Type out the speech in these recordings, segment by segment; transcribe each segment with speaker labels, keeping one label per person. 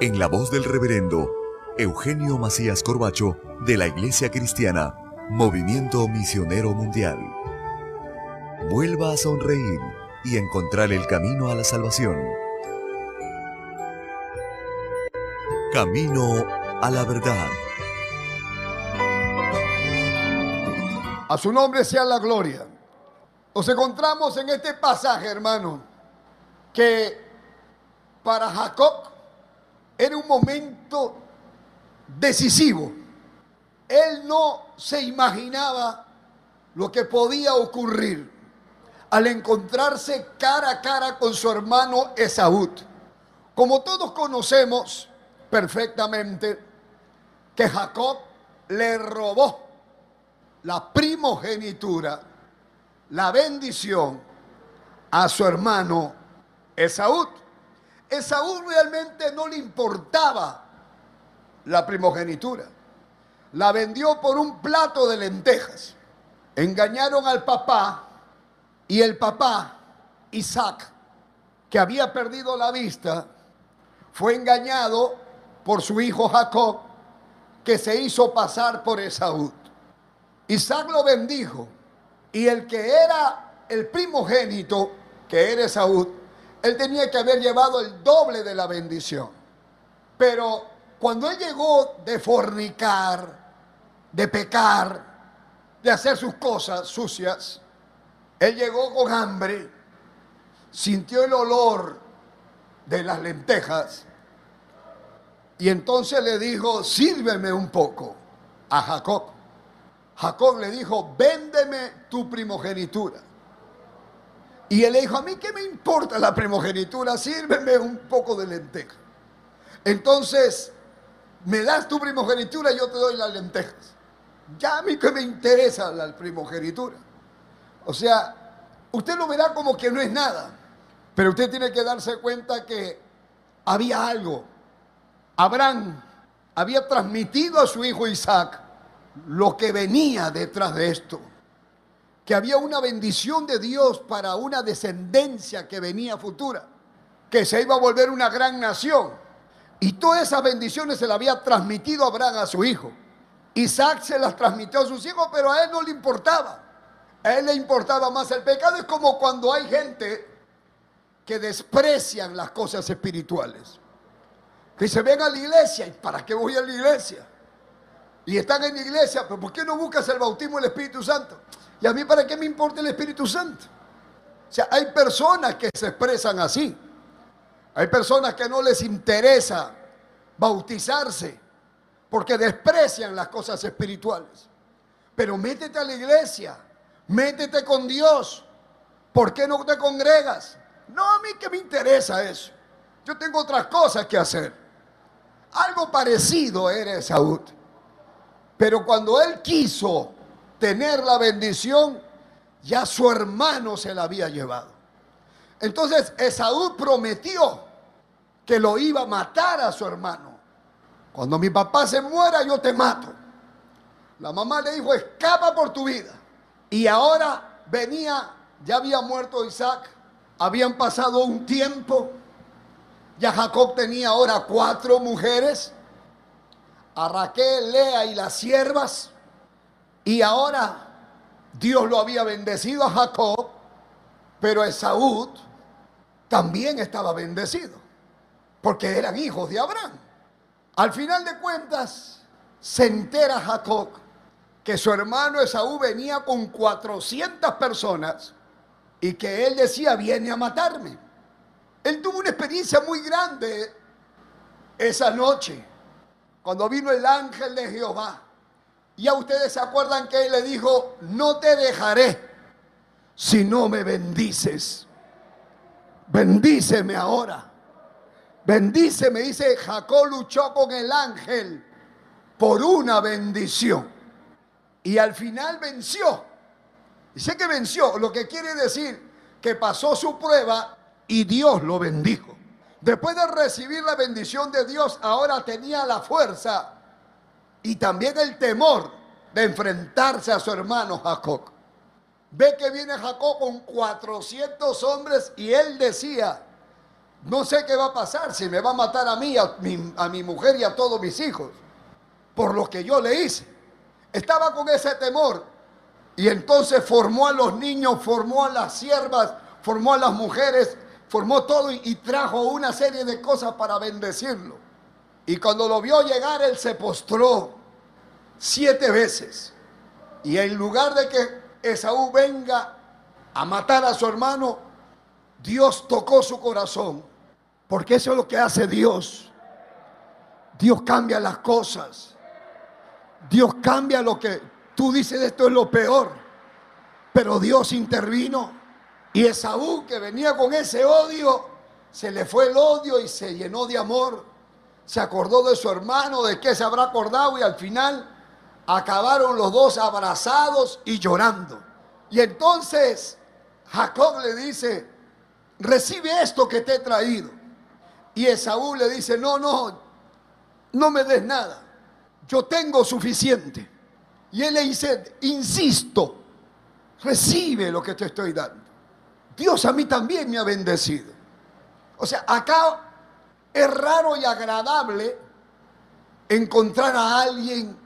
Speaker 1: en la voz del reverendo Eugenio Macías Corbacho de la Iglesia Cristiana Movimiento Misionero Mundial. Vuelva a sonreír y encontrar el camino a la salvación. Camino a la verdad.
Speaker 2: A su nombre sea la gloria. Nos encontramos en este pasaje, hermano, que para Jacob era un momento decisivo. Él no se imaginaba lo que podía ocurrir al encontrarse cara a cara con su hermano Esaú. Como todos conocemos perfectamente que Jacob le robó la primogenitura, la bendición a su hermano Esaú. Esaú realmente no le importaba la primogenitura. La vendió por un plato de lentejas. Engañaron al papá y el papá, Isaac, que había perdido la vista, fue engañado por su hijo Jacob, que se hizo pasar por Esaú. Isaac lo bendijo y el que era el primogénito, que era Esaú, él tenía que haber llevado el doble de la bendición. Pero cuando él llegó de fornicar, de pecar, de hacer sus cosas sucias, él llegó con hambre, sintió el olor de las lentejas y entonces le dijo, sírveme un poco a Jacob. Jacob le dijo, véndeme tu primogenitura. Y él le dijo, a mí qué me importa la primogenitura, sírveme un poco de lenteja. Entonces, me das tu primogenitura y yo te doy las lentejas. Ya a mí que me interesa la primogenitura. O sea, usted lo verá como que no es nada, pero usted tiene que darse cuenta que había algo. Abraham había transmitido a su hijo Isaac lo que venía detrás de esto que había una bendición de Dios para una descendencia que venía futura, que se iba a volver una gran nación. Y todas esas bendiciones se las había transmitido Abraham a su hijo. Isaac se las transmitió a sus hijos, pero a él no le importaba. A él le importaba más el pecado. Es como cuando hay gente que desprecian las cosas espirituales. Que se ven a la iglesia. ¿Y para qué voy a la iglesia? Y están en la iglesia, pero ¿por qué no buscas el bautismo del Espíritu Santo? ¿Y a mí para qué me importa el Espíritu Santo? O sea, hay personas que se expresan así. Hay personas que no les interesa bautizarse porque desprecian las cosas espirituales. Pero métete a la iglesia, métete con Dios. ¿Por qué no te congregas? No, a mí que me interesa eso. Yo tengo otras cosas que hacer. Algo parecido era Esaú. Pero cuando él quiso tener la bendición, ya su hermano se la había llevado. Entonces Esaú prometió que lo iba a matar a su hermano. Cuando mi papá se muera, yo te mato. La mamá le dijo, escapa por tu vida. Y ahora venía, ya había muerto Isaac, habían pasado un tiempo, ya Jacob tenía ahora cuatro mujeres, a Raquel, Lea y las siervas, y ahora Dios lo había bendecido a Jacob, pero Esaú también estaba bendecido, porque eran hijos de Abraham. Al final de cuentas, se entera Jacob que su hermano Esaú venía con 400 personas y que él decía, viene a matarme. Él tuvo una experiencia muy grande esa noche, cuando vino el ángel de Jehová. Y a ustedes se acuerdan que él le dijo, no te dejaré si no me bendices. Bendíceme ahora. Bendíceme, dice Jacob luchó con el ángel por una bendición. Y al final venció. Dice que venció, lo que quiere decir que pasó su prueba y Dios lo bendijo. Después de recibir la bendición de Dios, ahora tenía la fuerza y también el temor de enfrentarse a su hermano Jacob. Ve que viene Jacob con 400 hombres y él decía, no sé qué va a pasar, si me va a matar a mí, a mi, mujer y a todos mis hijos, por lo que yo le hice. Estaba con ese temor y entonces formó a los niños, formó a las siervas, formó a las mujeres, formó todo y trajo una serie de cosas para bendecirlo. Y cuando lo vio llegar, él se postró siete veces. Y en lugar de que Esaú venga a matar a su hermano, Dios tocó su corazón. Porque eso es lo que hace Dios. Dios cambia las cosas. Dios cambia lo que tú dices, esto es lo peor. Pero Dios intervino. Y Esaú, que venía con ese odio, se le fue el odio y se llenó de amor. Se acordó de su hermano, de qué se habrá acordado y al final acabaron los dos abrazados y llorando. Y entonces Jacob le dice, recibe esto que te he traído. Y Esaú le dice, no, no, no me des nada. Yo tengo suficiente. Y él le dice, insisto, recibe lo que te estoy dando. Dios a mí también me ha bendecido. O sea, acá es raro y agradable encontrar a alguien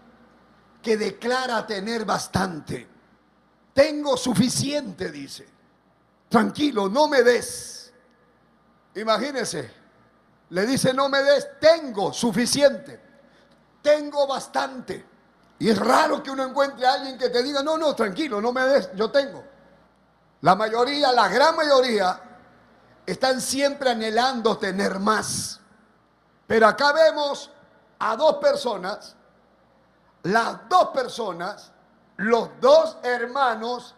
Speaker 2: que declara tener bastante. Tengo suficiente, dice. Tranquilo, no me des. Imagínese, le dice, no me des, tengo suficiente. Tengo bastante. Y es raro que uno encuentre a alguien que te diga, no, no, tranquilo, no me des, yo tengo. La mayoría, la gran mayoría, están siempre anhelando tener más. Pero acá vemos a dos personas las dos personas, los dos hermanos,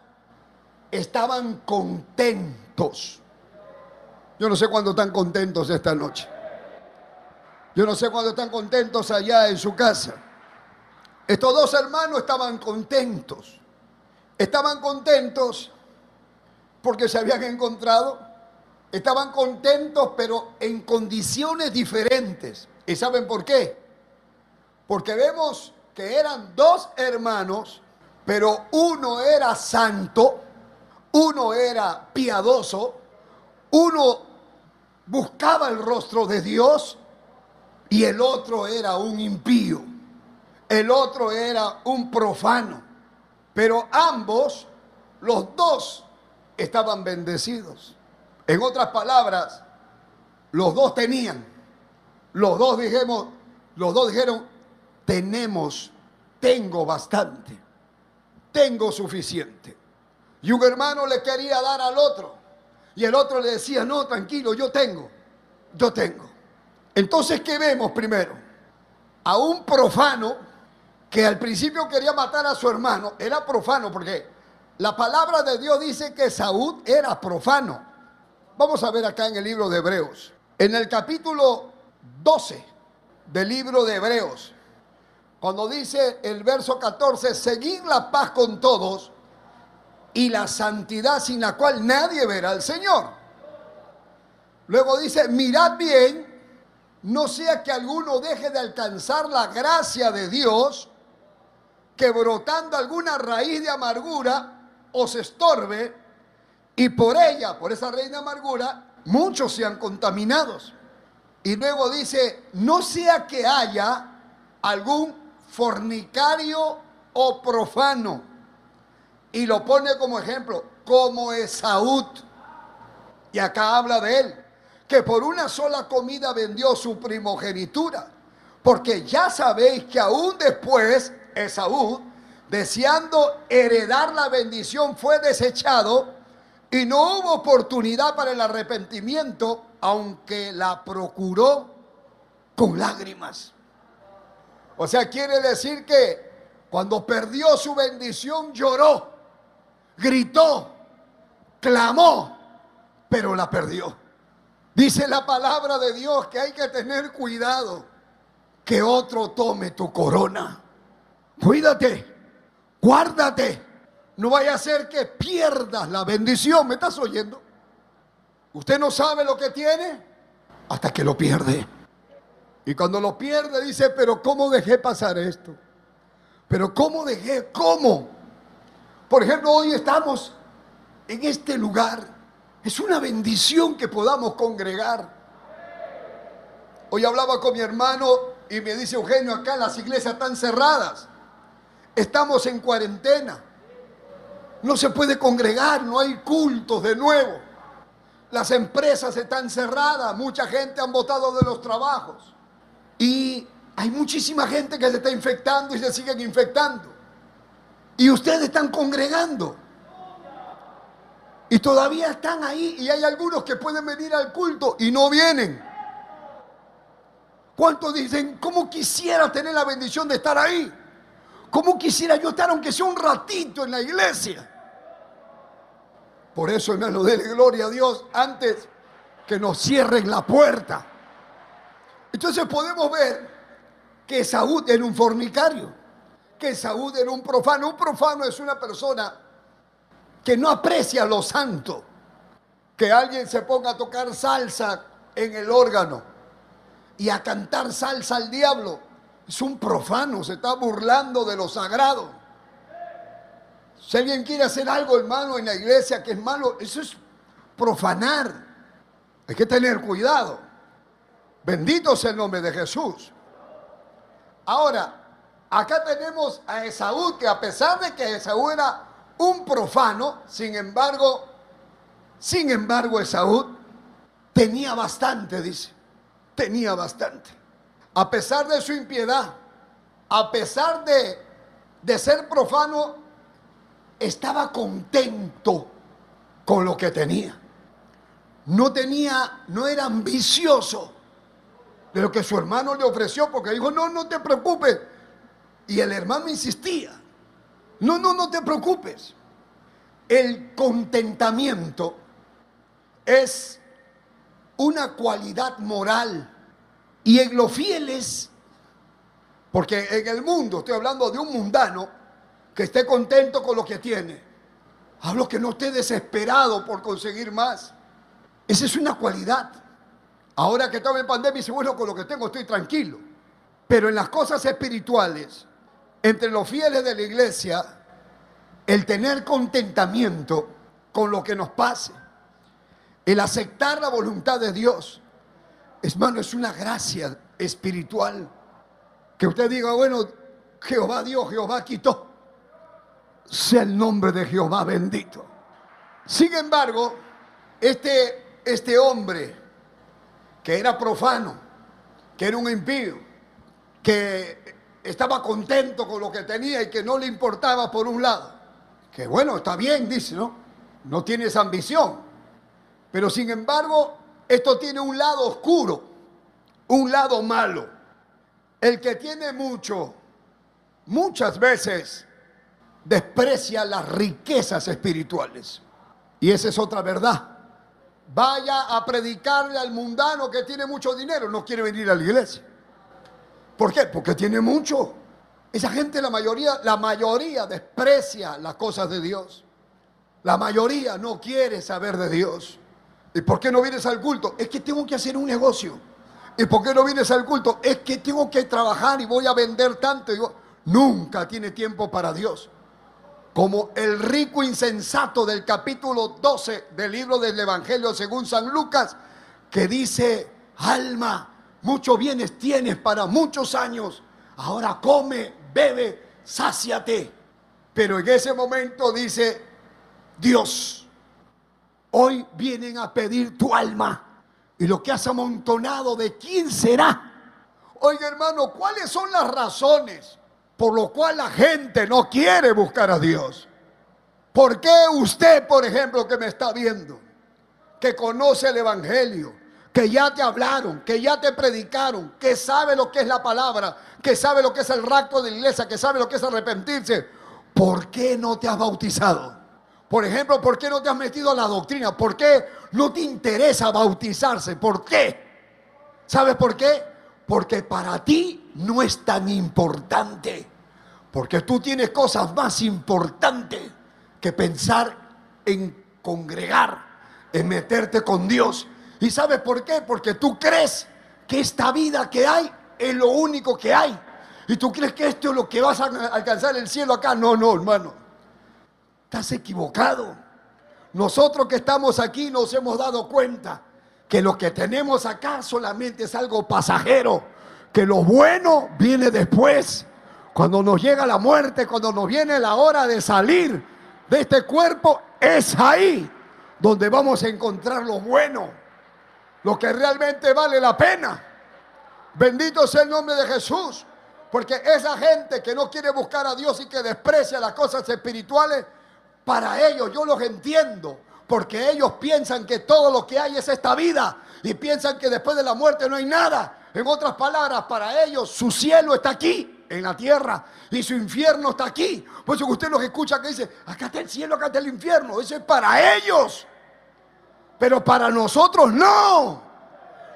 Speaker 2: estaban contentos. Yo no sé cuándo están contentos esta noche. Yo no sé cuándo están contentos allá en su casa. Estos dos hermanos estaban contentos. Estaban contentos porque se habían encontrado. Estaban contentos pero en condiciones diferentes. ¿Y saben por qué? Porque vemos que eran dos hermanos, pero uno era santo, uno era piadoso, uno buscaba el rostro de Dios y el otro era un impío, el otro era un profano. Pero ambos, los dos, estaban bendecidos. En otras palabras, los dos tenían, los dos dijimos, los dos dijeron, tenemos, tengo bastante, tengo suficiente. Y un hermano le quería dar al otro. Y el otro le decía, no, tranquilo, yo tengo, yo tengo. Entonces, ¿qué vemos primero? A un profano que al principio quería matar a su hermano, era profano porque la palabra de Dios dice que Saúl era profano. Vamos a ver acá en el libro de Hebreos, en el capítulo 12 del libro de Hebreos, cuando dice el verso 14, seguir la paz con todos y la santidad sin la cual nadie verá al Señor. Luego dice, mirad bien, no sea que alguno deje de alcanzar la gracia de Dios, que brotando alguna raíz de amargura os estorbe y por ella, por esa de amargura, muchos sean contaminados. Y luego dice, no sea que haya algún fornicario o profano. Y lo pone como ejemplo, como Esaú. Y acá habla de él, que por una sola comida vendió su primogenitura. Porque ya sabéis que aún después Esaú, deseando heredar la bendición, fue desechado y no hubo oportunidad para el arrepentimiento, aunque la procuró con lágrimas. O sea, quiere decir que cuando perdió su bendición lloró, gritó, clamó, pero la perdió. Dice la palabra de Dios que hay que tener cuidado que otro tome tu corona. Cuídate, guárdate. No vaya a ser que pierdas la bendición. ¿Me estás oyendo? Usted no sabe lo que tiene hasta que lo pierde. Y cuando lo pierde dice, pero ¿cómo dejé pasar esto? Pero ¿cómo dejé? ¿Cómo? Por ejemplo, hoy estamos en este lugar. Es una bendición que podamos congregar. Hoy hablaba con mi hermano y me dice Eugenio, acá las iglesias están cerradas. Estamos en cuarentena. No se puede congregar, no hay cultos de nuevo. Las empresas están cerradas, mucha gente han votado de los trabajos. Y hay muchísima gente que se está infectando y se siguen infectando. Y ustedes están congregando. Y todavía están ahí y hay algunos que pueden venir al culto y no vienen. ¿Cuántos dicen, cómo quisiera tener la bendición de estar ahí? ¿Cómo quisiera yo estar aunque sea un ratito en la iglesia? Por eso, hermano, déle gloria a Dios antes que nos cierren la puerta. Entonces podemos ver que Saúl era un fornicario, que Saúl era un profano. Un profano es una persona que no aprecia lo santo. Que alguien se ponga a tocar salsa en el órgano y a cantar salsa al diablo. Es un profano, se está burlando de lo sagrado. Si alguien quiere hacer algo, hermano, en la iglesia que es malo, eso es profanar. Hay que tener cuidado. Bendito sea el nombre de Jesús. Ahora, acá tenemos a Esaú, que a pesar de que Esaú era un profano, sin embargo, sin embargo, Esaú tenía bastante, dice tenía bastante. A pesar de su impiedad, a pesar de, de ser profano, estaba contento con lo que tenía. No tenía, no era ambicioso de lo que su hermano le ofreció, porque dijo, no, no te preocupes. Y el hermano insistía, no, no, no te preocupes. El contentamiento es una cualidad moral. Y en los fieles, porque en el mundo, estoy hablando de un mundano que esté contento con lo que tiene. Hablo que no esté desesperado por conseguir más. Esa es una cualidad. Ahora que estamos en pandemia, dice, bueno, con lo que tengo estoy tranquilo. Pero en las cosas espirituales, entre los fieles de la iglesia, el tener contentamiento con lo que nos pase, el aceptar la voluntad de Dios. Hermano, es una gracia espiritual. Que usted diga, bueno, Jehová dio, Jehová quitó. Sea el nombre de Jehová bendito. Sin embargo, este, este hombre que era profano, que era un impío, que estaba contento con lo que tenía y que no le importaba por un lado. Que bueno, está bien, dice, ¿no? No tiene esa ambición. Pero sin embargo, esto tiene un lado oscuro, un lado malo. El que tiene mucho, muchas veces desprecia las riquezas espirituales. Y esa es otra verdad. Vaya a predicarle al mundano que tiene mucho dinero, no quiere venir a la iglesia. ¿Por qué? Porque tiene mucho. Esa gente, la mayoría, la mayoría desprecia las cosas de Dios. La mayoría no quiere saber de Dios. ¿Y por qué no vienes al culto? Es que tengo que hacer un negocio. ¿Y por qué no vienes al culto? Es que tengo que trabajar y voy a vender tanto. nunca tiene tiempo para Dios. Como el rico insensato del capítulo 12 del libro del Evangelio según San Lucas, que dice, alma, muchos bienes tienes para muchos años, ahora come, bebe, sáciate. Pero en ese momento dice, Dios, hoy vienen a pedir tu alma. Y lo que has amontonado, ¿de quién será? Oiga hermano, ¿cuáles son las razones por lo cual la gente no quiere buscar a Dios? ¿Por qué usted, por ejemplo, que me está viendo, que conoce el Evangelio, que ya te hablaron, que ya te predicaron, que sabe lo que es la palabra, que sabe lo que es el rapto de la iglesia, que sabe lo que es arrepentirse, ¿por qué no te has bautizado? Por ejemplo, ¿por qué no te has metido a la doctrina? ¿Por qué no te interesa bautizarse? ¿Por qué? ¿Sabes por qué? Porque para ti no es tan importante. Porque tú tienes cosas más importantes que pensar en congregar, en meterte con Dios ¿Y sabes por qué? Porque tú crees que esta vida que hay es lo único que hay. Y tú crees que esto es lo que vas a alcanzar el cielo acá. No, no, hermano. Estás equivocado. Nosotros que estamos aquí nos hemos dado cuenta que lo que tenemos acá solamente es algo pasajero. Que lo bueno viene después. Cuando nos llega la muerte, cuando nos viene la hora de salir de este cuerpo, es ahí donde vamos a encontrar lo bueno lo que realmente vale la pena. Bendito sea el nombre de Jesús. Porque esa gente que no quiere buscar a Dios y que desprecia las cosas espirituales, para ellos yo los entiendo. Porque ellos piensan que todo lo que hay es esta vida. Y piensan que después de la muerte no hay nada. En otras palabras, para ellos su cielo está aquí, en la tierra. Y su infierno está aquí. Por eso que usted los escucha que dice, acá está el cielo, acá está el infierno. Eso es para ellos. Pero para nosotros no.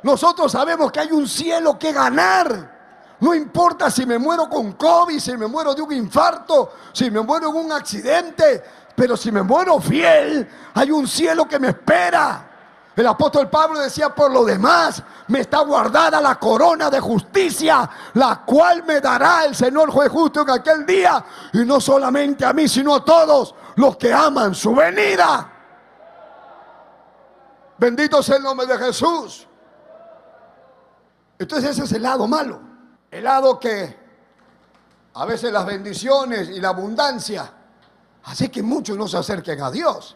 Speaker 2: Nosotros sabemos que hay un cielo que ganar. No importa si me muero con COVID, si me muero de un infarto, si me muero en un accidente, pero si me muero fiel, hay un cielo que me espera. El apóstol Pablo decía, por lo demás, me está guardada la corona de justicia, la cual me dará el Señor juez justo en aquel día, y no solamente a mí, sino a todos los que aman su venida. Bendito sea el nombre de Jesús. Entonces ese es el lado malo. El lado que a veces las bendiciones y la abundancia hace que muchos no se acerquen a Dios.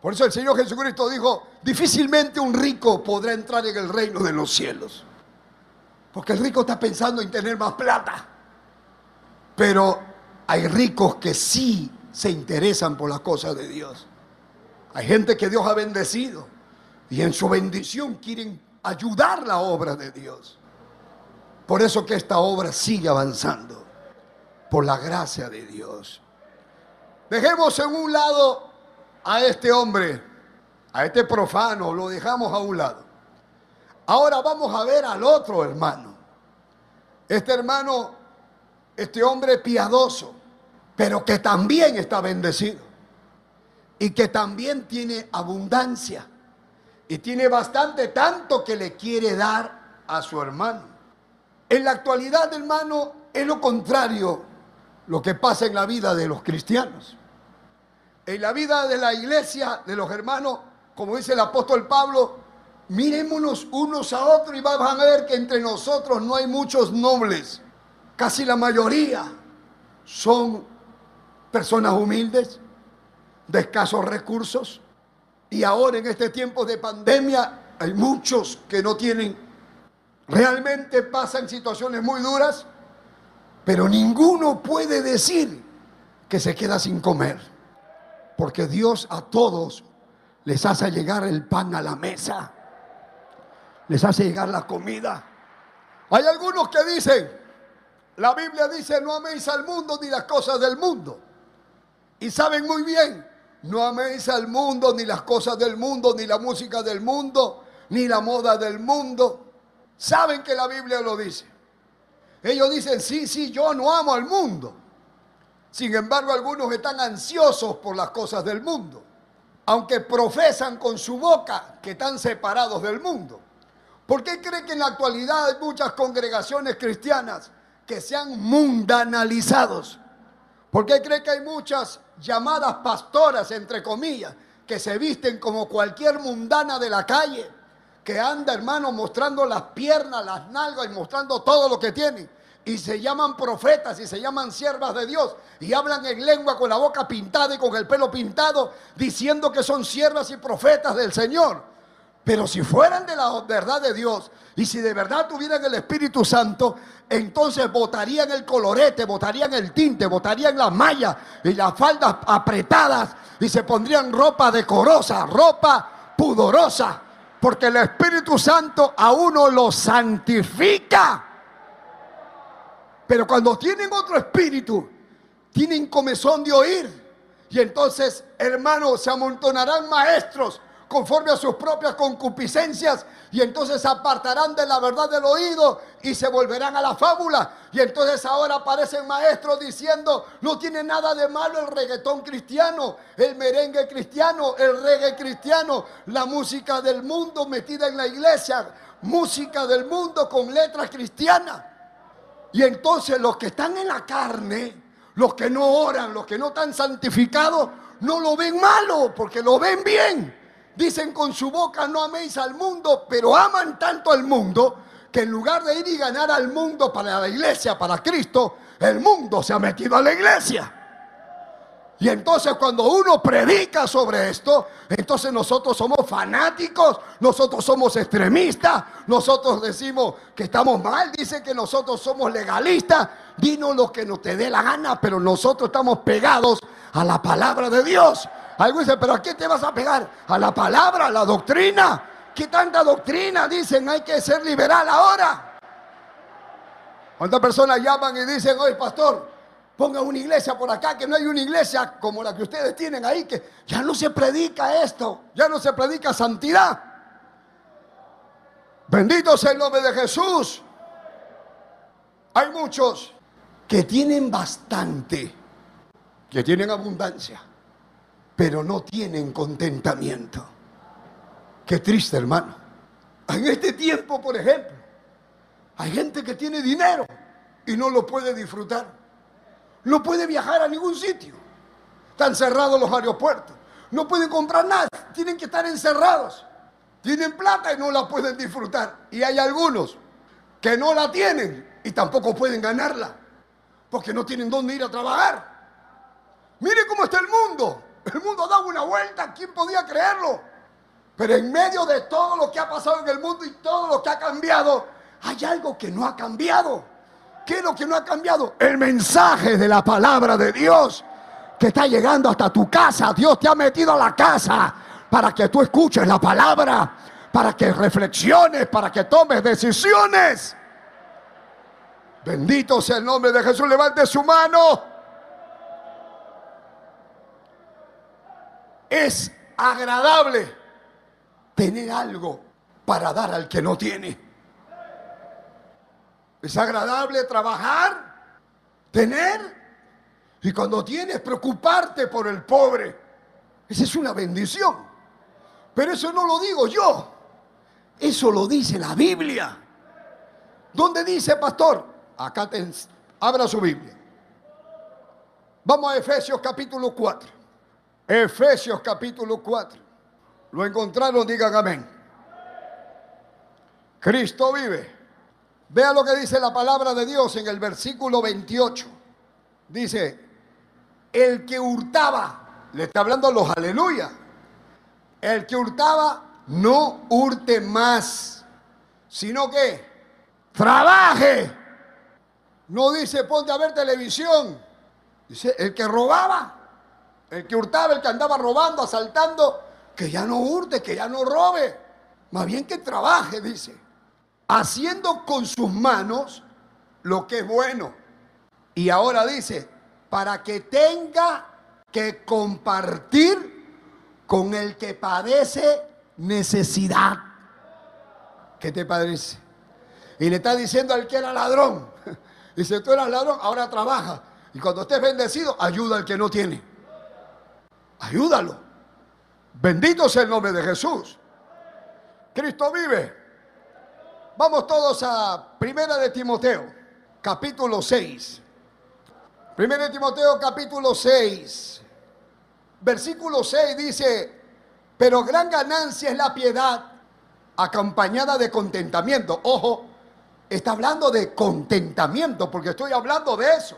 Speaker 2: Por eso el Señor Jesucristo dijo, difícilmente un rico podrá entrar en el reino de los cielos. Porque el rico está pensando en tener más plata. Pero hay ricos que sí se interesan por las cosas de Dios. Hay gente que Dios ha bendecido y en su bendición quieren ayudar la obra de Dios. Por eso que esta obra sigue avanzando, por la gracia de Dios. Dejemos en un lado a este hombre, a este profano, lo dejamos a un lado. Ahora vamos a ver al otro hermano. Este hermano, este hombre piadoso, pero que también está bendecido y que también tiene abundancia y tiene bastante tanto que le quiere dar a su hermano. En la actualidad, hermano, es lo contrario lo que pasa en la vida de los cristianos. En la vida de la iglesia, de los hermanos, como dice el apóstol Pablo, mirémonos unos a otros y vamos a ver que entre nosotros no hay muchos nobles. Casi la mayoría son personas humildes, de escasos recursos, y ahora en este tiempo de pandemia hay muchos que no tienen, realmente pasan situaciones muy duras, pero ninguno puede decir que se queda sin comer, porque Dios a todos les hace llegar el pan a la mesa, les hace llegar la comida. Hay algunos que dicen, la Biblia dice, no améis al mundo ni las cosas del mundo. Y saben muy bien no améis al mundo, ni las cosas del mundo, ni la música del mundo, ni la moda del mundo. Saben que la Biblia lo dice. Ellos dicen, sí, sí, yo no amo al mundo. Sin embargo, algunos están ansiosos por las cosas del mundo, aunque profesan con su boca que están separados del mundo. ¿Por qué cree que en la actualidad hay muchas congregaciones cristianas que sean mundanalizados. ¿Por qué cree que hay muchas llamadas pastoras, entre comillas, que se visten como cualquier mundana de la calle, que anda, hermano, mostrando las piernas, las nalgas y mostrando todo lo que tiene? Y se llaman profetas y se llaman siervas de Dios y hablan en lengua con la boca pintada y con el pelo pintado, diciendo que son siervas y profetas del Señor. Pero si fueran de la verdad de Dios y si de verdad tuvieran el Espíritu Santo, entonces botarían el colorete, botarían el tinte, botarían las mallas y las faldas apretadas y se pondrían ropa decorosa, ropa pudorosa, porque el Espíritu Santo a uno lo santifica. Pero cuando tienen otro espíritu, tienen comezón de oír. Y entonces, hermanos, se amontonarán maestros conforme a sus propias concupiscencias y entonces apartarán de la verdad del oído y se volverán a la fábula. Y entonces ahora aparecen maestros diciendo, no tiene nada de malo el reggaetón cristiano, el merengue cristiano, el reggae cristiano, la música del mundo metida en la iglesia, música del mundo con letras cristianas. Y entonces los que están en la carne, los que no oran, los que no están santificados, no lo ven malo porque lo ven bien. Dicen con su boca no améis al mundo, pero aman tanto al mundo que en lugar de ir y ganar al mundo para la iglesia, para Cristo, el mundo se ha metido a la iglesia. Y entonces cuando uno predica sobre esto, entonces nosotros somos fanáticos, nosotros somos extremistas, nosotros decimos que estamos mal, dicen que nosotros somos legalistas, dinos lo que nos te dé la gana, pero nosotros estamos pegados a la palabra de Dios. Algo dice, pero ¿a qué te vas a pegar? ¿A la palabra, a la doctrina? ¿Qué tanta doctrina? Dicen, hay que ser liberal ahora. ¿Cuántas personas llaman y dicen, oye, pastor, ponga una iglesia por acá, que no hay una iglesia como la que ustedes tienen ahí, que ya no se predica esto, ya no se predica santidad? Bendito sea el nombre de Jesús. Hay muchos que tienen bastante, que tienen abundancia pero no tienen contentamiento. Qué triste, hermano. En este tiempo, por ejemplo, hay gente que tiene dinero y no lo puede disfrutar. No puede viajar a ningún sitio. Están cerrados los aeropuertos. No pueden comprar nada. Tienen que estar encerrados. Tienen plata y no la pueden disfrutar. Y hay algunos que no la tienen y tampoco pueden ganarla. Porque no tienen dónde ir a trabajar. Mire cómo está el mundo. El mundo ha dado una vuelta, ¿quién podía creerlo? Pero en medio de todo lo que ha pasado en el mundo y todo lo que ha cambiado, hay algo que no ha cambiado. ¿Qué es lo que no ha cambiado? El mensaje de la palabra de Dios que está llegando hasta tu casa. Dios te ha metido a la casa para que tú escuches la palabra, para que reflexiones, para que tomes decisiones. Bendito sea el nombre de Jesús. Levante su mano. Es agradable tener algo para dar al que no tiene. Es agradable trabajar, tener, y cuando tienes preocuparte por el pobre. Esa es una bendición. Pero eso no lo digo yo. Eso lo dice la Biblia. ¿Dónde dice, pastor? Acá te, abra su Biblia. Vamos a Efesios capítulo 4. Efesios capítulo 4. ¿Lo encontraron? Digan amén. Cristo vive. Vea lo que dice la palabra de Dios en el versículo 28. Dice, el que hurtaba, le está hablando a los aleluya, el que hurtaba no hurte más, sino que trabaje. No dice ponte a ver televisión. Dice, el que robaba, el que hurtaba, el que andaba robando, asaltando, que ya no hurte, que ya no robe. Más bien que trabaje, dice. Haciendo con sus manos lo que es bueno. Y ahora dice, para que tenga que compartir con el que padece necesidad. ¿Qué te parece? Y le está diciendo al que era ladrón. Dice, tú eras ladrón, ahora trabaja. Y cuando estés bendecido, ayuda al que no tiene. Ayúdalo. Bendito sea el nombre de Jesús. Cristo vive. Vamos todos a Primera de Timoteo. capítulo 6. Primero de Timoteo capítulo 6. Versículo 6 dice, pero gran ganancia es la piedad acompañada de contentamiento. Ojo, está hablando de contentamiento porque estoy hablando de eso.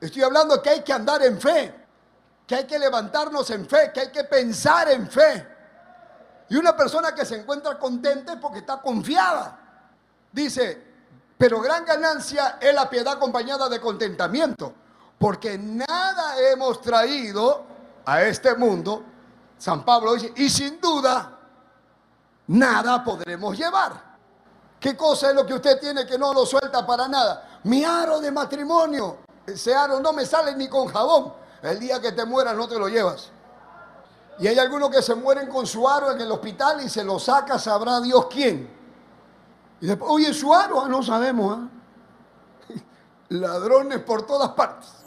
Speaker 2: Estoy hablando que hay que andar en fe, que hay que levantarnos en fe, que hay que pensar en fe. Y una persona que se encuentra contenta es porque está confiada. Dice, pero gran ganancia es la piedad acompañada de contentamiento, porque nada hemos traído a este mundo, San Pablo dice, y sin duda, nada podremos llevar. ¿Qué cosa es lo que usted tiene que no lo suelta para nada? Mi aro de matrimonio. Ese aro no me sale ni con jabón. El día que te mueras no te lo llevas. Y hay algunos que se mueren con su aro en el hospital y se lo saca, sabrá Dios quién. Y después, oye, su aro, ah, no sabemos. ¿ah? Ladrones por todas partes.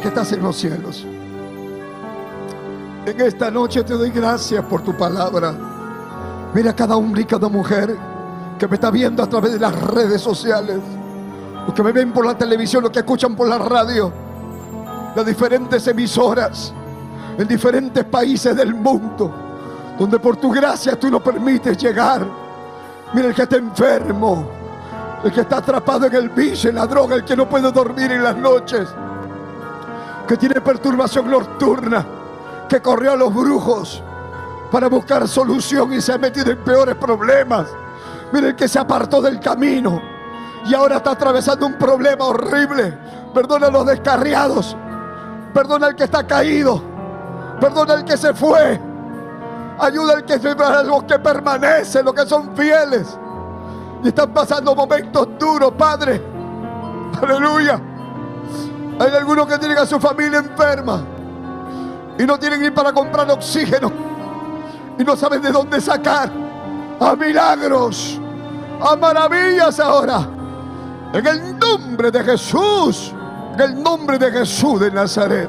Speaker 2: Que estás en los cielos. En esta noche te doy gracias por tu palabra. Mira cada hombre y cada mujer que me está viendo a través de las redes sociales, los que me ven por la televisión, los que escuchan por la radio, las diferentes emisoras en diferentes países del mundo, donde por tu gracia tú nos permites llegar. Mira el que está enfermo, el que está atrapado en el vicio, en la droga, el que no puede dormir en las noches que tiene perturbación nocturna, que corrió a los brujos para buscar solución y se ha metido en peores problemas. Miren que se apartó del camino y ahora está atravesando un problema horrible. Perdona a los descarriados, perdona al que está caído, perdona al que se fue. Ayuda al que, a los que permanecen, los que son fieles. Y están pasando momentos duros, Padre. Aleluya. Hay algunos que tienen a su familia enferma y no tienen ni para comprar oxígeno y no saben de dónde sacar a milagros, a maravillas ahora. En el nombre de Jesús, en el nombre de Jesús de Nazaret.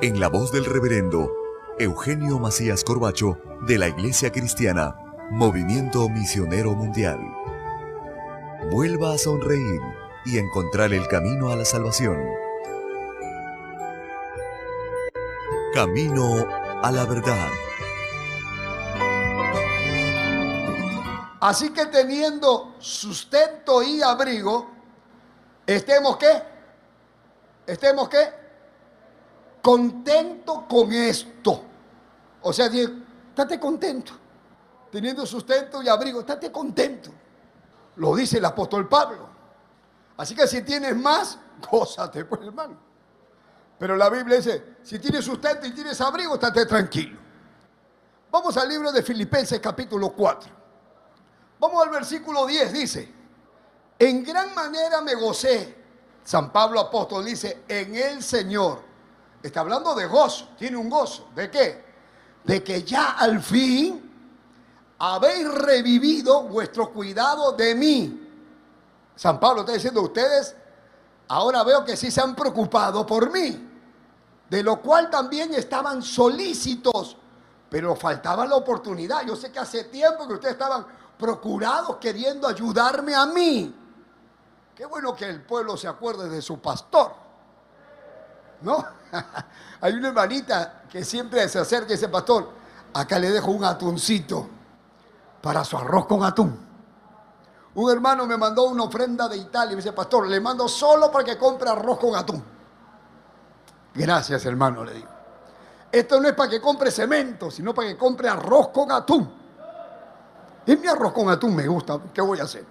Speaker 1: en la voz del reverendo Eugenio Macías Corbacho de la Iglesia Cristiana, Movimiento Misionero Mundial. Vuelva a sonreír y encontrar el camino a la salvación. Camino a la verdad.
Speaker 2: Así que teniendo sustento y abrigo, estemos qué? Estemos qué? Contento con esto. O sea, estate contento. Teniendo sustento y abrigo, estate contento. Lo dice el apóstol Pablo. Así que si tienes más, gózate, pues hermano. Pero la Biblia dice, si tienes sustento y tienes abrigo, estate tranquilo. Vamos al libro de Filipenses capítulo 4. Vamos al versículo 10, dice, en gran manera me gocé. San Pablo apóstol dice, en el Señor Está hablando de gozo, tiene un gozo. ¿De qué? De que ya al fin habéis revivido vuestro cuidado de mí. San Pablo está diciendo, ustedes ahora veo que sí se han preocupado por mí, de lo cual también estaban solícitos, pero faltaba la oportunidad. Yo sé que hace tiempo que ustedes estaban procurados queriendo ayudarme a mí. Qué bueno que el pueblo se acuerde de su pastor. ¿No? Hay una hermanita que siempre se acerca y dice, pastor, acá le dejo un atuncito para su arroz con atún. Un hermano me mandó una ofrenda de Italia y me dice, pastor, le mando solo para que compre arroz con atún. Gracias, hermano, le digo. Esto no es para que compre cemento, sino para que compre arroz con atún. Y mi arroz con atún me gusta, ¿qué voy a hacer?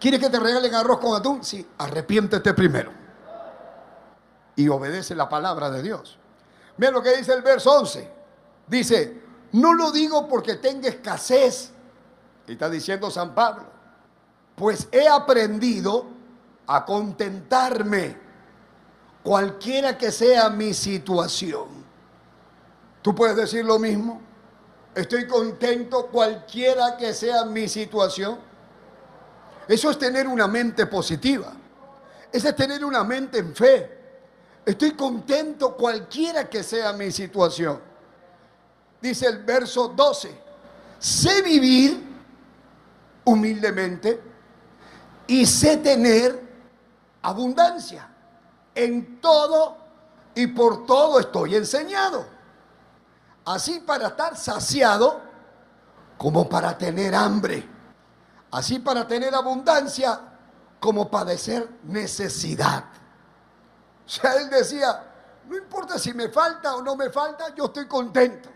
Speaker 2: ¿Quieres que te regalen arroz con atún? Sí, arrepiéntete primero y obedece la palabra de Dios. Mira lo que dice el verso 11. Dice, no lo digo porque tenga escasez, está diciendo San Pablo, pues he aprendido a contentarme cualquiera que sea mi situación. ¿Tú puedes decir lo mismo? Estoy contento cualquiera que sea mi situación. Eso es tener una mente positiva. Eso es tener una mente en fe. Estoy contento cualquiera que sea mi situación. Dice el verso 12, sé vivir humildemente y sé tener abundancia. En todo y por todo estoy enseñado. Así para estar saciado como para tener hambre. Así para tener abundancia como padecer necesidad. O sea, él decía, no importa si me falta o no me falta, yo estoy contento.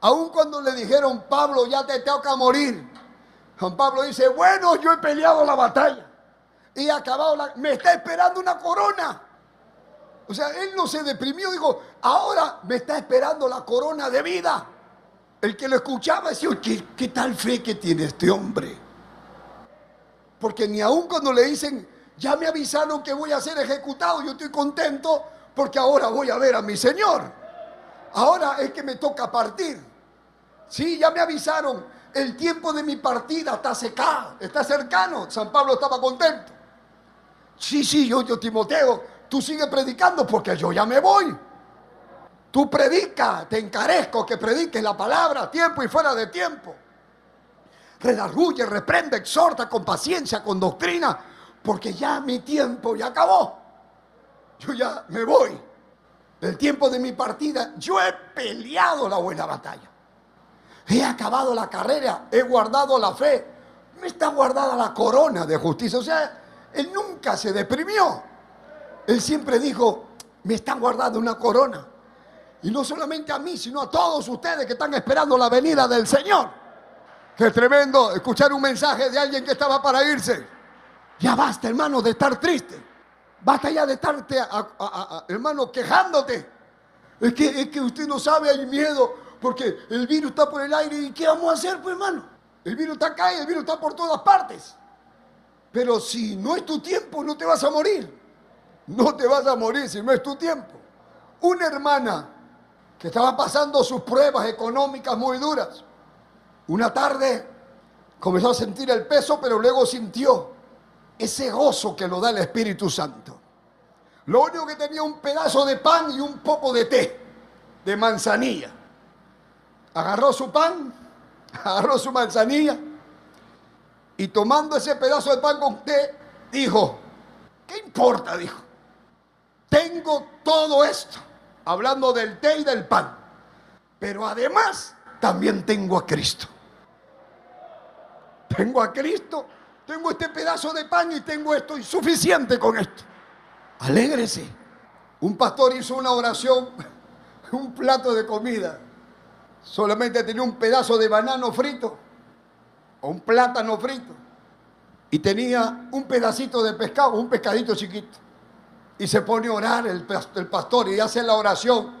Speaker 2: Aun cuando le dijeron, Pablo, ya te toca morir. Juan Pablo dice, bueno, yo he peleado la batalla. Y he acabado la... Me está esperando una corona. O sea, él no se deprimió, dijo, ahora me está esperando la corona de vida. El que lo escuchaba decía, ¿qué, qué tal fe que tiene este hombre? Porque ni aun cuando le dicen, ya me avisaron que voy a ser ejecutado, yo estoy contento porque ahora voy a ver a mi Señor. Ahora es que me toca partir. Sí, ya me avisaron, el tiempo de mi partida está secado, está cercano. San Pablo estaba contento. Sí, sí, yo, yo Timoteo, tú sigues predicando porque yo ya me voy. Tú predica, te encarezco que prediques la palabra tiempo y fuera de tiempo. redarguye, reprende, exhorta con paciencia, con doctrina, porque ya mi tiempo ya acabó. Yo ya me voy. El tiempo de mi partida, yo he peleado la buena batalla. He acabado la carrera, he guardado la fe. Me está guardada la corona de justicia. O sea, él nunca se deprimió. Él siempre dijo, me están guardando una corona. Y no solamente a mí, sino a todos ustedes que están esperando la venida del Señor. Qué tremendo escuchar un mensaje de alguien que estaba para irse. Ya basta, hermano, de estar triste. Basta ya de estarte, hermano, quejándote. Es que, es que usted no sabe, hay miedo, porque el virus está por el aire. ¿Y qué vamos a hacer, pues, hermano? El virus está acá el virus está por todas partes. Pero si no es tu tiempo, no te vas a morir. No te vas a morir si no es tu tiempo. Una hermana que estaba pasando sus pruebas económicas muy duras. Una tarde comenzó a sentir el peso, pero luego sintió ese gozo que lo da el Espíritu Santo. Lo único que tenía un pedazo de pan y un poco de té, de manzanilla. Agarró su pan, agarró su manzanilla y tomando ese pedazo de pan con té, dijo, ¿qué importa? Dijo, tengo todo esto, hablando del té y del pan, pero además también tengo a Cristo. Tengo a Cristo, tengo este pedazo de pan y tengo esto, y suficiente con esto. Alégrese. Un pastor hizo una oración, un plato de comida. Solamente tenía un pedazo de banano frito o un plátano frito y tenía un pedacito de pescado, un pescadito chiquito. Y se pone a orar el, el pastor y hace la oración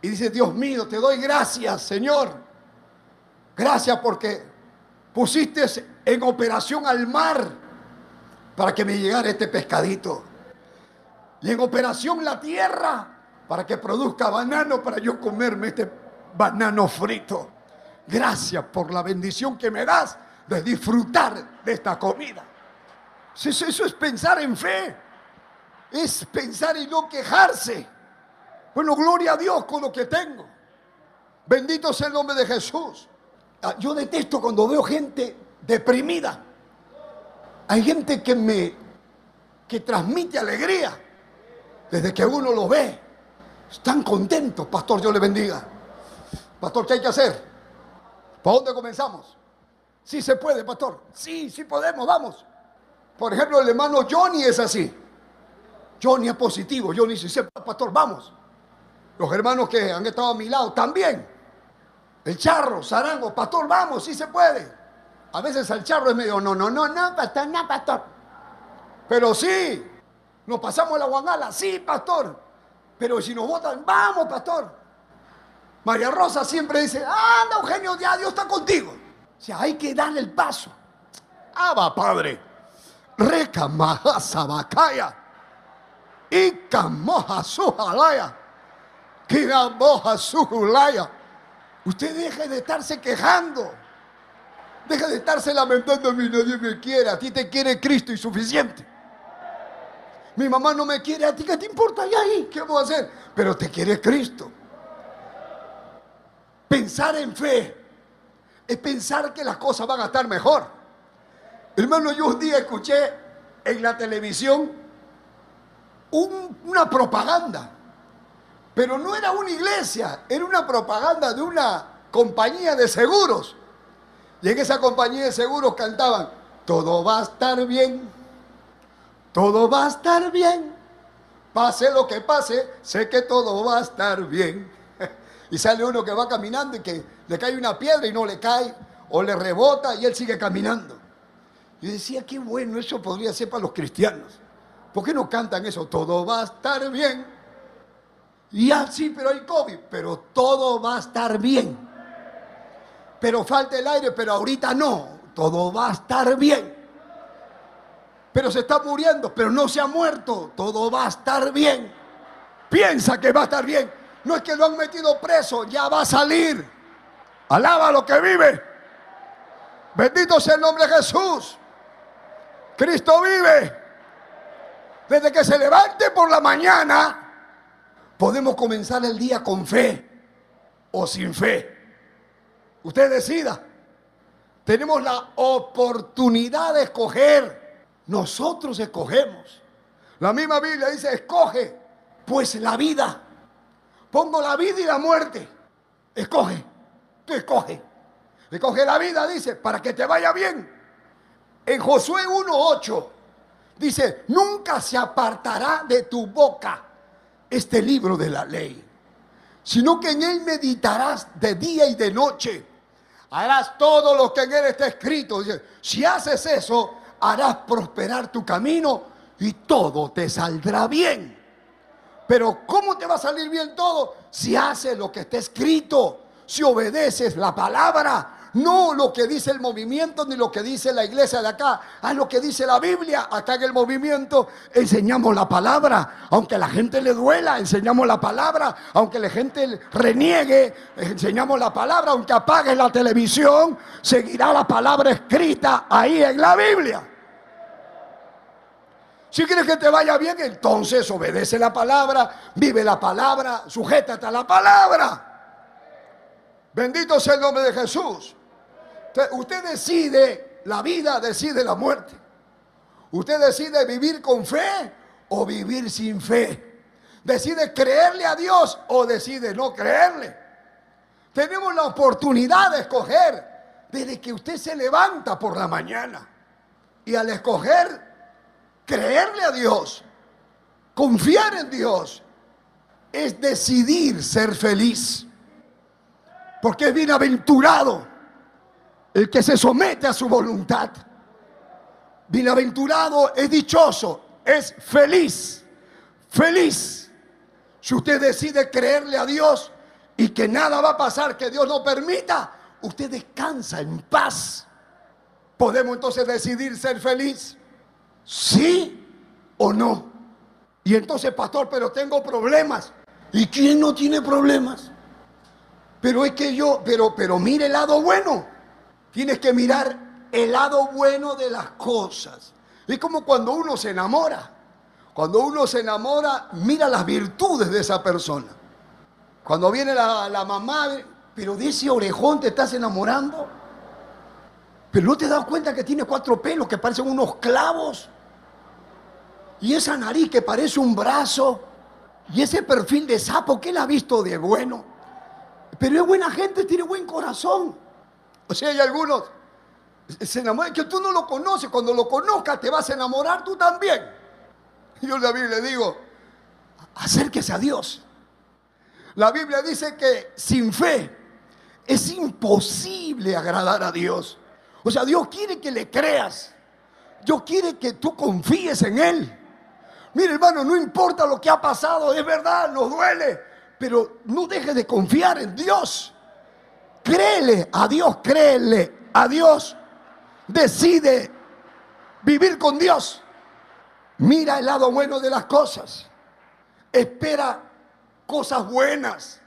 Speaker 2: y dice, Dios mío, te doy gracias, Señor. Gracias porque pusiste en operación al mar para que me llegara este pescadito. Y en operación la tierra para que produzca banano para yo comerme este banano frito. Gracias por la bendición que me das de disfrutar de esta comida. Eso, eso es pensar en fe. Es pensar y no quejarse. Bueno, gloria a Dios con lo que tengo. Bendito sea el nombre de Jesús. Ah, yo detesto cuando veo gente deprimida. Hay gente que me que transmite alegría desde que uno lo ve. Están contentos, pastor, Dios le bendiga. Pastor, ¿qué hay que hacer? ¿Para dónde comenzamos? Sí se puede, pastor. Sí, sí podemos, vamos. Por ejemplo, el hermano Johnny es así. Johnny es positivo. Johnny dice, pastor, vamos. Los hermanos que han estado a mi lado también. El charro, zarango, pastor, vamos, sí se puede. A veces el charro es medio, no, no, no, no, pastor, no, pastor. Pero sí, nos pasamos la guangala, sí, pastor. Pero si nos votan, vamos, pastor. María Rosa siempre dice, anda Eugenio, ya Dios está contigo. O sea, hay que darle el paso. Ah, va, padre. Reca sabacaya. Y camoja sujalaya. Kiramoja sujulaya. Usted deje de estarse quejando. Deja de estarse lamentando a mí, nadie me quiere. A ti te quiere Cristo y suficiente. Mi mamá no me quiere, a ti qué te importa, y ahí, ¿qué vamos a hacer? Pero te quiere Cristo. Pensar en fe es pensar que las cosas van a estar mejor. Hermano, yo un día escuché en la televisión una propaganda, pero no era una iglesia, era una propaganda de una compañía de seguros. Y en esa compañía de seguros cantaban, todo va a estar bien, todo va a estar bien, pase lo que pase, sé que todo va a estar bien. Y sale uno que va caminando y que le cae una piedra y no le cae, o le rebota y él sigue caminando. Y decía, qué bueno, eso podría ser para los cristianos. ¿Por qué no cantan eso? Todo va a estar bien. Y así, pero hay COVID, pero todo va a estar bien. Pero falta el aire, pero ahorita no. Todo va a estar bien. Pero se está muriendo, pero no se ha muerto. Todo va a estar bien. Piensa que va a estar bien no es que lo han metido preso, ya va a salir. Alaba lo que vive. Bendito sea el nombre de Jesús. Cristo vive. Desde que se levante por la mañana, podemos comenzar el día con fe o sin fe. Usted decida. Tenemos la oportunidad de escoger. Nosotros escogemos. La misma Biblia dice, escoge pues la vida. Pongo la vida y la muerte. Escoge. Tú escoge. Escoge la vida, dice, para que te vaya bien. En Josué 1.8 dice, nunca se apartará de tu boca este libro de la ley, sino que en él meditarás de día y de noche. Harás todo lo que en él está escrito. Si haces eso, harás prosperar tu camino y todo te saldrá bien. Pero ¿cómo te va a salir bien todo? Si haces lo que está escrito, si obedeces la palabra, no lo que dice el movimiento ni lo que dice la iglesia de acá, a lo que dice la Biblia. Acá en el movimiento enseñamos la palabra, aunque la gente le duela, enseñamos la palabra, aunque la gente reniegue, enseñamos la palabra, aunque apagues la televisión, seguirá la palabra escrita ahí en la Biblia. Si quieres que te vaya bien, entonces obedece la palabra, vive la palabra, sujétate a la palabra. Bendito sea el nombre de Jesús usted decide la vida, decide la muerte. Usted decide vivir con fe o vivir sin fe. Decide creerle a Dios o decide no creerle. Tenemos la oportunidad de escoger desde que usted se levanta por la mañana. Y al escoger creerle a Dios, confiar en Dios, es decidir ser feliz. Porque es bienaventurado el que se somete a su voluntad. Bienaventurado es dichoso, es feliz, feliz. Si usted decide creerle a Dios y que nada va a pasar que Dios no permita, usted descansa en paz. Podemos entonces decidir ser feliz, sí o no. Y entonces, pastor, pero tengo problemas. ¿Y quién no tiene problemas? Pero es que yo, pero, pero mire el lado bueno. Tienes que mirar el lado bueno de las cosas. Es como cuando uno se enamora. Cuando uno se enamora, mira las virtudes de esa persona. Cuando viene la, mamá, pero de ese orejón te estás enamorando. Pero no te das cuenta que tiene cuatro pelos que parecen unos clavos. Y esa nariz que parece un brazo. Y ese perfil de sapo, que él ha visto de bueno? Pero es buena gente, tiene buen corazón. O sea, hay algunos se enamoran, que tú no lo conoces, cuando lo conozcas te vas a enamorar tú también. Yo la Biblia digo, acérquese a Dios. La Biblia dice que sin fe es imposible agradar a Dios. O sea, Dios quiere que le creas. Dios quiere que tú confíes en Él. Mire, hermano, no importa lo que ha pasado, es verdad, nos duele, pero no dejes de confiar en Dios. Créele a Dios, créele a Dios. Decide vivir con Dios. Mira el lado bueno de las cosas. Espera cosas buenas.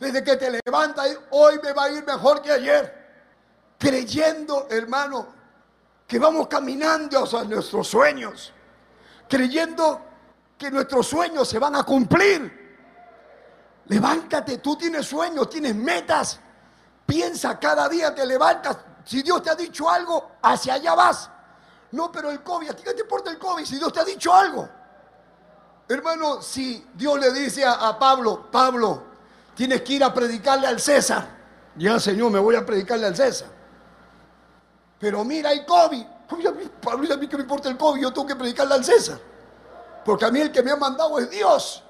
Speaker 2: Desde que te levantas, hoy me va a ir mejor que ayer. Creyendo, hermano, que vamos caminando hacia nuestros sueños. Creyendo que nuestros sueños se van a cumplir. Levántate, tú tienes sueños, tienes metas. Piensa cada día, te levantas. Si Dios te ha dicho algo, hacia allá vas. No, pero el COVID, ¿a ti qué te importa el COVID si Dios te ha dicho algo? Hermano, si Dios le dice a, Pablo, Pablo, tienes que ir a predicarle al César. Ya, Señor, me voy a predicarle al César. Pero mira, hay COVID. Pablo, a mí que me importa el COVID, yo tengo que predicarle al César. Porque a mí el que me ha mandado es Dios.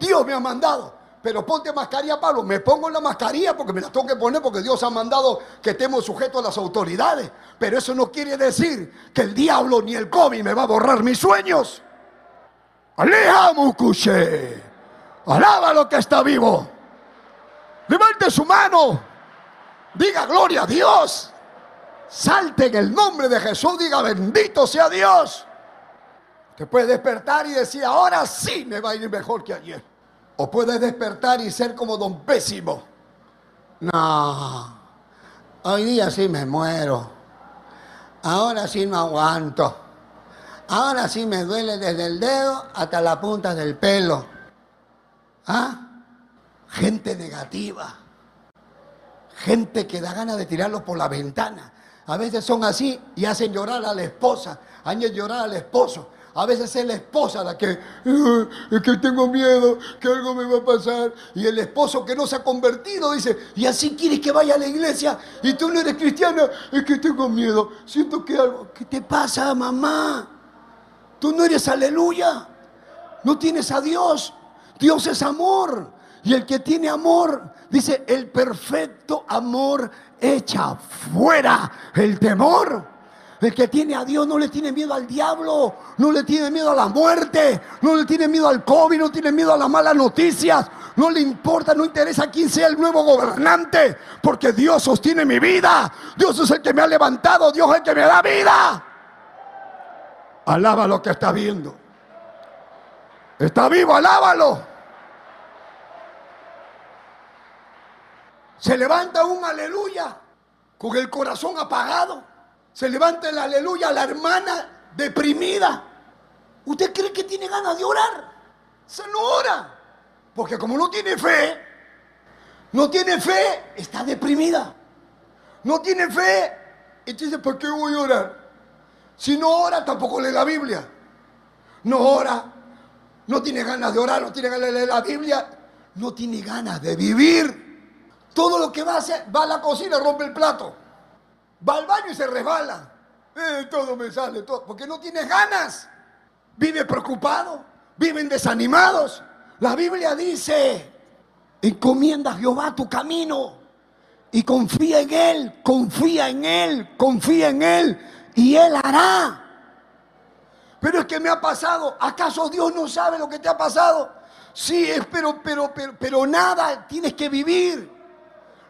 Speaker 2: Dios me ha mandado pero ponte mascarilla, Pablo. Me pongo la mascarilla porque me la tengo que poner porque Dios ha mandado que estemos sujetos a las autoridades. Pero eso no quiere decir que el diablo ni el COVID me va a borrar mis sueños. Aleja, Mucuche. Alaba lo que está vivo. Levante su mano. Diga gloria a Dios. Salte en el nombre de Jesús. Diga bendito sea Dios. Te puede despertar y decir, ahora sí me va a ir mejor que ayer. O puedes despertar y ser como don pésimo. No, hoy día sí me muero. Ahora sí no aguanto. Ahora sí me duele desde el dedo hasta la punta del pelo. ¿Ah? Gente negativa. gente que da ganas de tirarlo por la ventana. A veces son así y hacen llorar a la esposa, hacen llorar al esposo. A veces es la esposa la que, es que tengo miedo, que algo me va a pasar. Y el esposo que no se ha convertido dice, y así quieres que vaya a la iglesia y tú no eres cristiana, es que tengo miedo. Siento que algo, ¿qué te pasa, mamá? Tú no eres aleluya. No tienes a Dios. Dios es amor. Y el que tiene amor, dice, el perfecto amor echa fuera el temor. El que tiene a Dios no le tiene miedo al diablo, no le tiene miedo a la muerte, no le tiene miedo al COVID, no tiene miedo a las malas noticias, no le importa, no interesa quién sea el nuevo gobernante, porque Dios sostiene mi vida. Dios es el que me ha levantado, Dios es el que me da vida. Alaba lo que está viendo. Está vivo, alábalo. Se levanta un aleluya con el corazón apagado. Se levanta el aleluya la hermana deprimida. ¿Usted cree que tiene ganas de orar? Se no ora. Porque como no tiene fe, no tiene fe, está deprimida. No tiene fe. Entonces, ¿por qué voy a orar? Si no ora, tampoco lee la Biblia. No ora, no tiene ganas de orar, no tiene ganas de leer la Biblia, no tiene ganas de vivir. Todo lo que va a hacer, va a la cocina, rompe el plato. Va al baño y se resbala. Eh, todo me sale, todo. Porque no tiene ganas. Vive preocupado, viven desanimados. La Biblia dice, encomienda a Jehová tu camino y confía en Él, confía en Él, confía en Él y Él hará. Pero es que me ha pasado. ¿Acaso Dios no sabe lo que te ha pasado? Sí, pero, pero, pero, pero nada, tienes que vivir.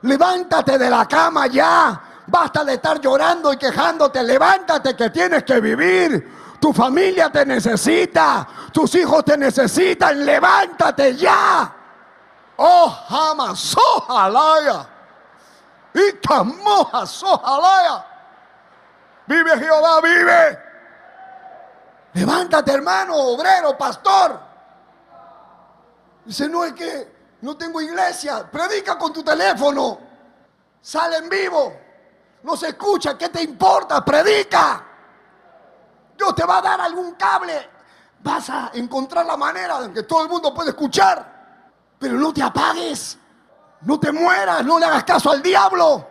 Speaker 2: Levántate de la cama ya. Basta de estar llorando y quejándote. Levántate que tienes que vivir. Tu familia te necesita. Tus hijos te necesitan. Levántate ya. Oh, jamás, sojalaya. Y camoja, sojalaya. Vive Jehová, vive. Levántate, hermano, obrero, pastor. Dice, no es que no tengo iglesia. Predica con tu teléfono. Sale en vivo. No se escucha. ¿Qué te importa? Predica. Dios te va a dar algún cable. Vas a encontrar la manera de que todo el mundo pueda escuchar. Pero no te apagues. No te mueras. No le hagas caso al diablo.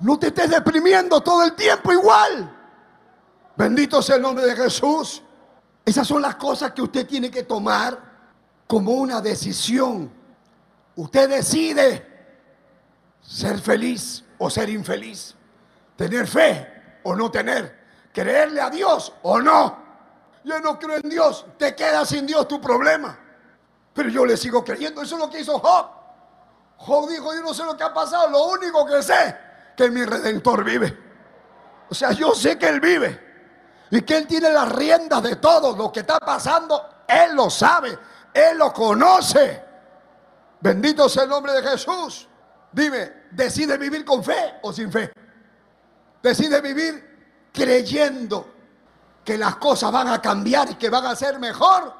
Speaker 2: No te estés deprimiendo todo el tiempo igual. Bendito sea el nombre de Jesús. Esas son las cosas que usted tiene que tomar como una decisión. Usted decide ser feliz o ser infeliz. Tener fe o no tener. Creerle a Dios o no. Yo no creo en Dios. Te quedas sin Dios tu problema. Pero yo le sigo creyendo. Eso es lo que hizo Job. Job dijo, yo no sé lo que ha pasado. Lo único que sé que mi redentor vive. O sea, yo sé que Él vive y que Él tiene las riendas de todo lo que está pasando. Él lo sabe, Él lo conoce. Bendito sea el nombre de Jesús. Dime, ¿decide vivir con fe o sin fe? ¿Decide vivir creyendo que las cosas van a cambiar y que van a ser mejor?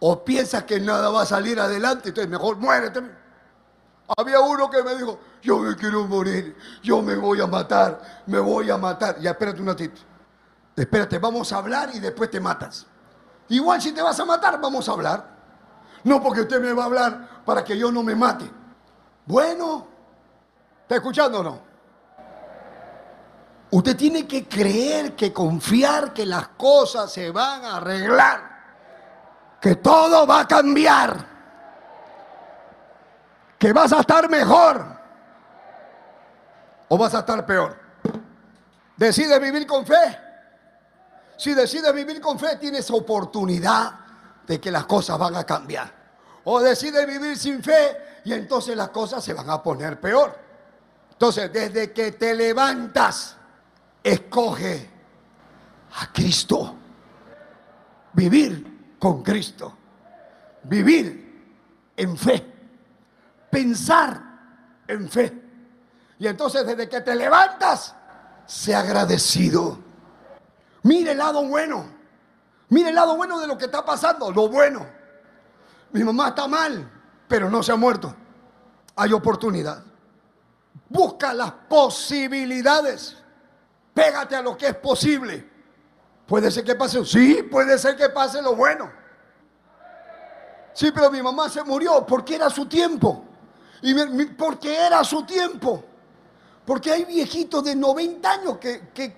Speaker 2: ¿O piensas que nada va a salir adelante? Entonces mejor muérete. Había uno que me dijo, yo me quiero morir, yo me voy a matar, me voy a matar. Ya espérate un ratito. Espérate, vamos a hablar y después te matas. Igual si te vas a matar, vamos a hablar. No porque usted me va a hablar para que yo no me mate. Bueno, ¿está escuchando o no? Usted tiene que creer, que confiar que las cosas se van a arreglar, que todo va a cambiar que vas a estar mejor o vas a estar peor. Decide vivir con fe. Si decides vivir con fe, tienes oportunidad de que las cosas van a cambiar. O decide vivir sin fe y entonces las cosas se van a poner peor. Entonces, desde que te levantas, escoge a Cristo. Vivir con Cristo. Vivir en fe pensar en fe. Y entonces desde que te levantas, sea agradecido. Mire el lado bueno. Mire el lado bueno de lo que está pasando, lo bueno. Mi mamá está mal, pero no se ha muerto. Hay oportunidad. Busca las posibilidades. Pégate a lo que es posible. Puede ser que pase, sí, puede ser que pase lo bueno. Sí, pero mi mamá se murió porque era su tiempo. Y porque era su tiempo. Porque hay viejitos de 90 años que, que,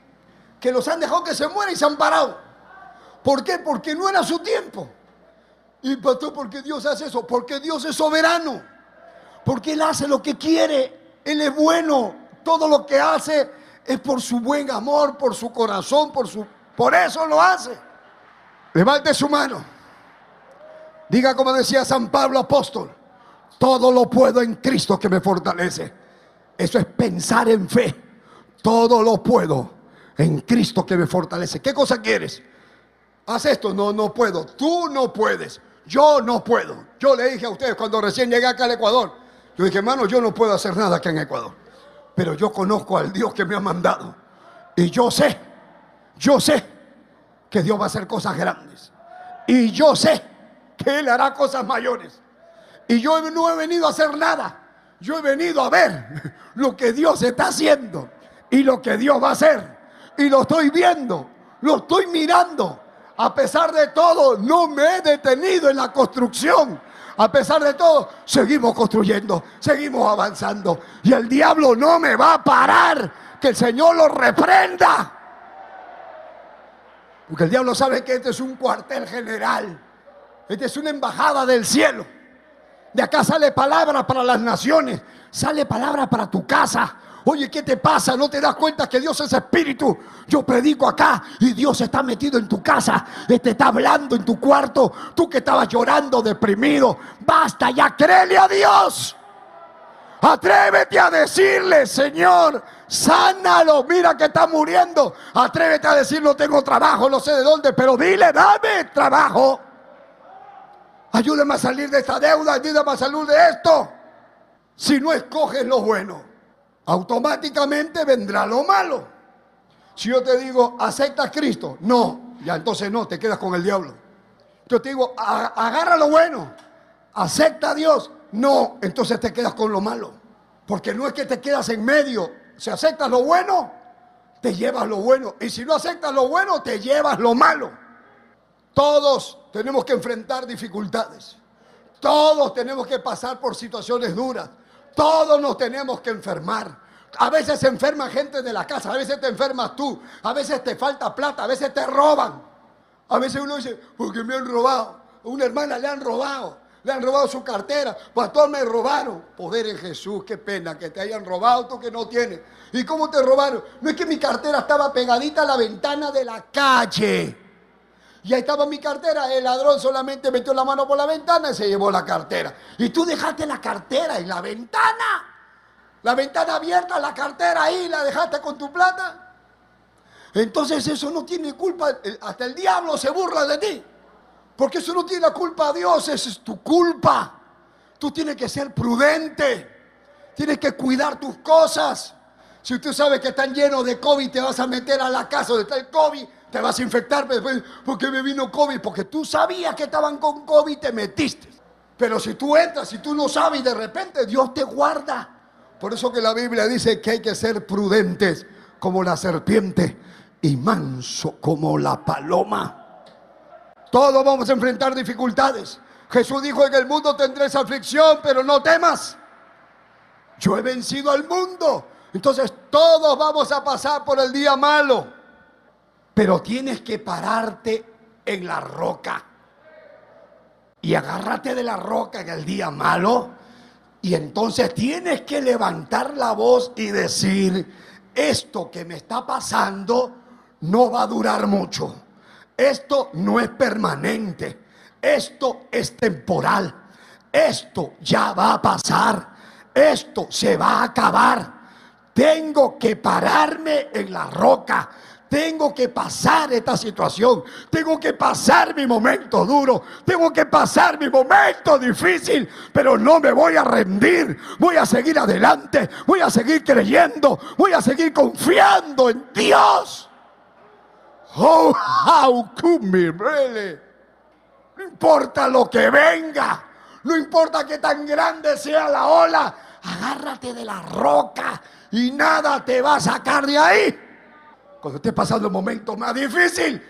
Speaker 2: que los han dejado que se mueran y se han parado. ¿Por qué? Porque no era su tiempo. Y pastor, ¿por qué Dios hace eso? Porque Dios es soberano. Porque Él hace lo que quiere. Él es bueno. Todo lo que hace es por su buen amor, por su corazón, por su... Por eso lo hace. Levante su mano. Diga como decía San Pablo apóstol. Todo lo puedo en Cristo que me fortalece. Eso es pensar en fe. Todo lo puedo en Cristo que me fortalece. ¿Qué cosa quieres? Haz esto. No, no puedo. Tú no puedes. Yo no puedo. Yo le dije a ustedes cuando recién llegué acá al Ecuador. Yo dije, hermano, yo no puedo hacer nada acá en Ecuador. Pero yo conozco al Dios que me ha mandado. Y yo sé, yo sé que Dios va a hacer cosas grandes. Y yo sé que Él hará cosas mayores. Y yo no he venido a hacer nada. Yo he venido a ver lo que Dios está haciendo y lo que Dios va a hacer. Y lo estoy viendo, lo estoy mirando. A pesar de todo, no me he detenido en la construcción. A pesar de todo, seguimos construyendo, seguimos avanzando. Y el diablo no me va a parar. Que el Señor lo reprenda. Porque el diablo sabe que este es un cuartel general. Esta es una embajada del cielo. De acá sale palabra para las naciones, sale palabra para tu casa. Oye, ¿qué te pasa? ¿No te das cuenta que Dios es espíritu? Yo predico acá y Dios está metido en tu casa, te está hablando en tu cuarto. Tú que estabas llorando, deprimido, basta ya, créele a Dios. Atrévete a decirle, Señor, sánalo. Mira que está muriendo. Atrévete a decir, no tengo trabajo, no sé de dónde, pero dile, dame trabajo. Ayúdame a salir de esta deuda, ayúdame a salir de esto. Si no escoges lo bueno, automáticamente vendrá lo malo. Si yo te digo, acepta a Cristo, no, ya entonces no, te quedas con el diablo. Yo te digo, agarra lo bueno, acepta a Dios, no, entonces te quedas con lo malo. Porque no es que te quedas en medio, si aceptas lo bueno, te llevas lo bueno. Y si no aceptas lo bueno, te llevas lo malo. Todos tenemos que enfrentar dificultades. Todos tenemos que pasar por situaciones duras. Todos nos tenemos que enfermar. A veces se enferma gente de la casa, a veces te enfermas tú, a veces te falta plata, a veces te roban. A veces uno dice, porque me han robado. A una hermana le han robado, le han robado su cartera. Pastor, me robaron. Poder en Jesús, qué pena que te hayan robado tú que no tienes. ¿Y cómo te robaron? No es que mi cartera estaba pegadita a la ventana de la calle. Y ahí estaba mi cartera. El ladrón solamente metió la mano por la ventana y se llevó la cartera. Y tú dejaste la cartera en la ventana. La ventana abierta, la cartera ahí, la dejaste con tu plata. Entonces eso no tiene culpa. Hasta el diablo se burla de ti. Porque eso no tiene la culpa a Dios, eso es tu culpa. Tú tienes que ser prudente. Tienes que cuidar tus cosas. Si usted sabe que están llenos de COVID, te vas a meter a la casa donde está el COVID te vas a infectar después porque me vino COVID, porque tú sabías que estaban con COVID y te metiste. Pero si tú entras, si tú no sabes de repente Dios te guarda. Por eso que la Biblia dice que hay que ser prudentes como la serpiente y manso como la paloma. Todos vamos a enfrentar dificultades. Jesús dijo en el mundo tendréis aflicción, pero no temas. Yo he vencido al mundo. Entonces todos vamos a pasar por el día malo. Pero tienes que pararte en la roca. Y agárrate de la roca en el día malo. Y entonces tienes que levantar la voz y decir, esto que me está pasando no va a durar mucho. Esto no es permanente. Esto es temporal. Esto ya va a pasar. Esto se va a acabar. Tengo que pararme en la roca tengo que pasar esta situación. Tengo que pasar mi momento duro. Tengo que pasar mi momento difícil. Pero no me voy a rendir. Voy a seguir adelante. Voy a seguir creyendo. Voy a seguir confiando en Dios. Oh, how could me really? No importa lo que venga. No importa que tan grande sea la ola, agárrate de la roca y nada te va a sacar de ahí. Cuando estés pasando el momento más difícil,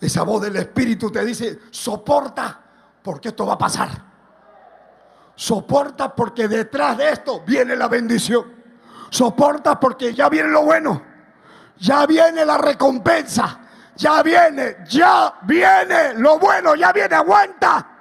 Speaker 2: esa voz del Espíritu te dice, soporta porque esto va a pasar. Soporta porque detrás de esto viene la bendición. Soporta porque ya viene lo bueno. Ya viene la recompensa. Ya viene, ya viene lo bueno, ya viene, aguanta.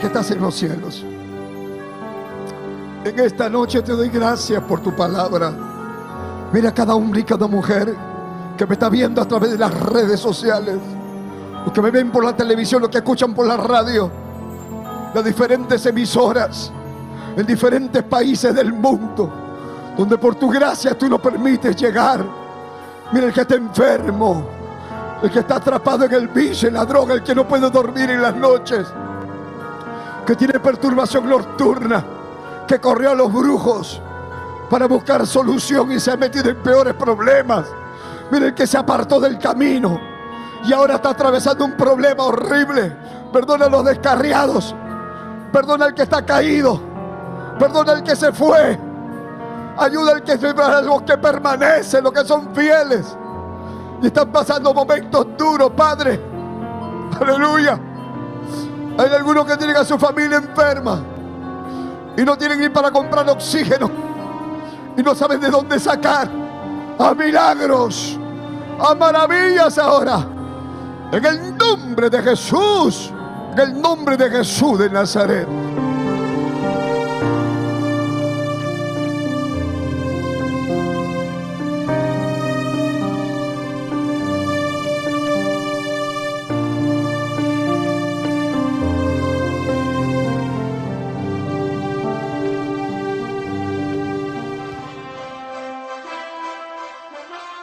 Speaker 2: Que estás en los cielos. En esta noche te doy gracias por tu palabra. Mira cada hombre y cada mujer que me está viendo a través de las redes sociales, los que me ven por la televisión, los que escuchan por la radio, las diferentes emisoras en diferentes países del mundo, donde por tu gracia tú nos permites llegar. Mira el que está enfermo, el que está atrapado en el vicio, en la droga, el que no puede dormir en las noches que tiene perturbación nocturna, que corrió a los brujos para buscar solución y se ha metido en peores problemas. Miren que se apartó del camino y ahora está atravesando un problema horrible. Perdona a los descarriados, perdona al que está caído, perdona al que se fue. Ayuda al que a los que permanecen, los que son fieles. Y están pasando momentos duros, Padre. Aleluya. Hay algunos que tienen a su familia enferma y no tienen ni para comprar oxígeno y no saben de dónde sacar a milagros, a maravillas ahora. En el nombre de Jesús, en el nombre de Jesús de Nazaret.